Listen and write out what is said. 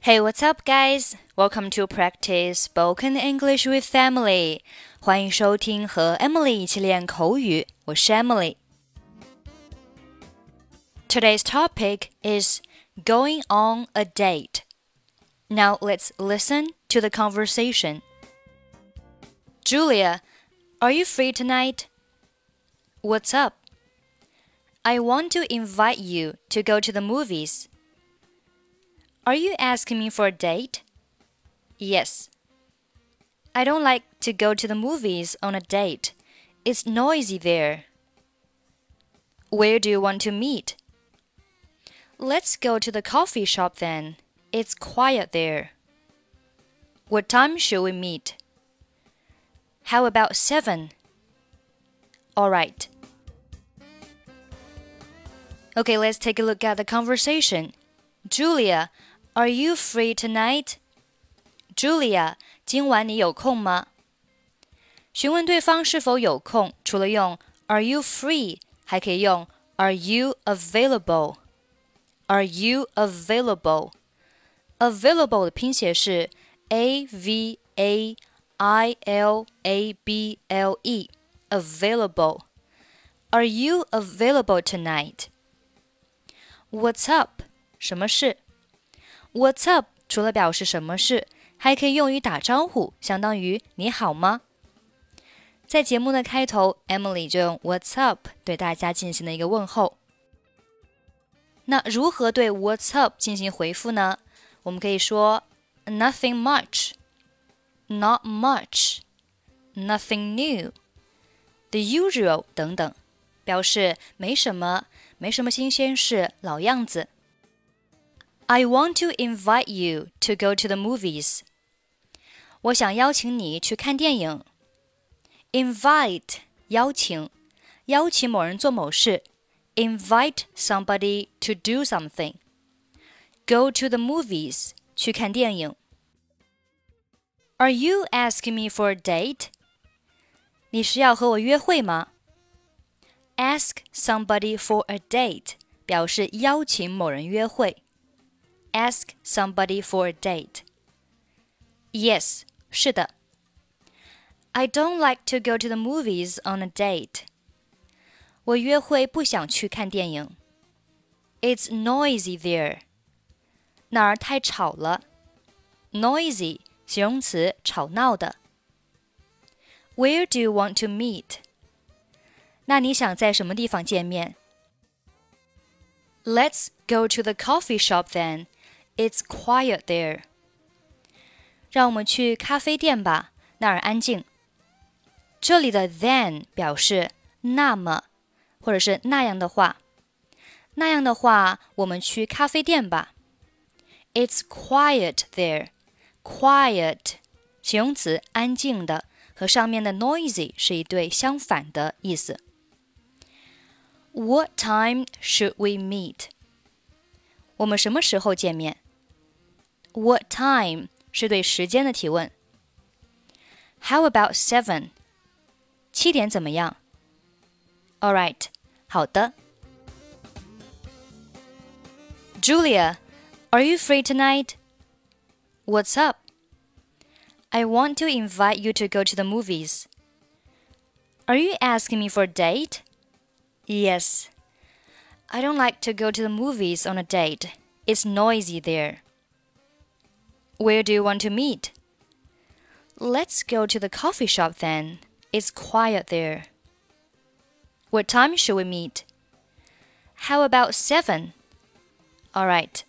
Hey, what's up, guys? Welcome to practice spoken English with Emily. 欢迎收听和 Emily 一起练口语，我是 Emily。Today's topic is going on a date. Now let's listen to the conversation. Julia, are you free tonight? What's up? I want to invite you to go to the movies. Are you asking me for a date? Yes. I don't like to go to the movies on a date. It's noisy there. Where do you want to meet? Let's go to the coffee shop then. It's quiet there. What time should we meet? How about seven? All right. Okay, let's take a look at the conversation. Julia, are you free tonight? Julia，今晚你有空吗？询问对方是否有空，除了用 Are you free，还可以用 Are you available? Are you available? Available 的拼写是 A V A I L A B L E. Available. Are you available tonight? What's up? 什么事 ？What's up？除了表示什么事，还可以用于打招呼，相当于你好吗？在节目的开头，Emily 就用 What's up 对大家进行了一个问候。那如何对 What's up 进行回复呢？我们可以说 Nothing much，Not much，Nothing new，The usual 等等，表示没什么，没什么新鲜事，老样子。I want to invite you to go to the movies. 我想邀请你去看电影。Invite 邀请，邀请某人做某事。Invite somebody to do something. Go to the movies 去看电影。Are you asking me for a date? 你是要和我约会吗？Ask somebody for a date 表示邀请某人约会。 ask somebody for a date? Yes, 是的。I don't like to go to the movies on a date. 我约会不想去看电影。It's noisy there. 那儿太吵了。Noisy 形容词，吵闹的。Where do you want to meet? 那你想在什么地方见面？Let's go to the coffee shop then. It's quiet there. 让我们去咖啡店吧，那儿安静。这里的 then 表示那么，或者是那样的话。那样的话，我们去咖啡店吧。It's quiet there. Quiet 形容词，安静的，和上面的 noisy 是一对相反的意思。What time should we meet? 我们什么时候见面 ？what time 是对时间的提问。How about seven？七点怎么样？All right，好的。Julia, are you free tonight? What's up? I want to invite you to go to the movies. Are you asking me for a date? Yes. I don't like to go to the movies on a date. It's noisy there. Where do you want to meet? Let's go to the coffee shop then. It's quiet there. What time should we meet? How about seven? All right.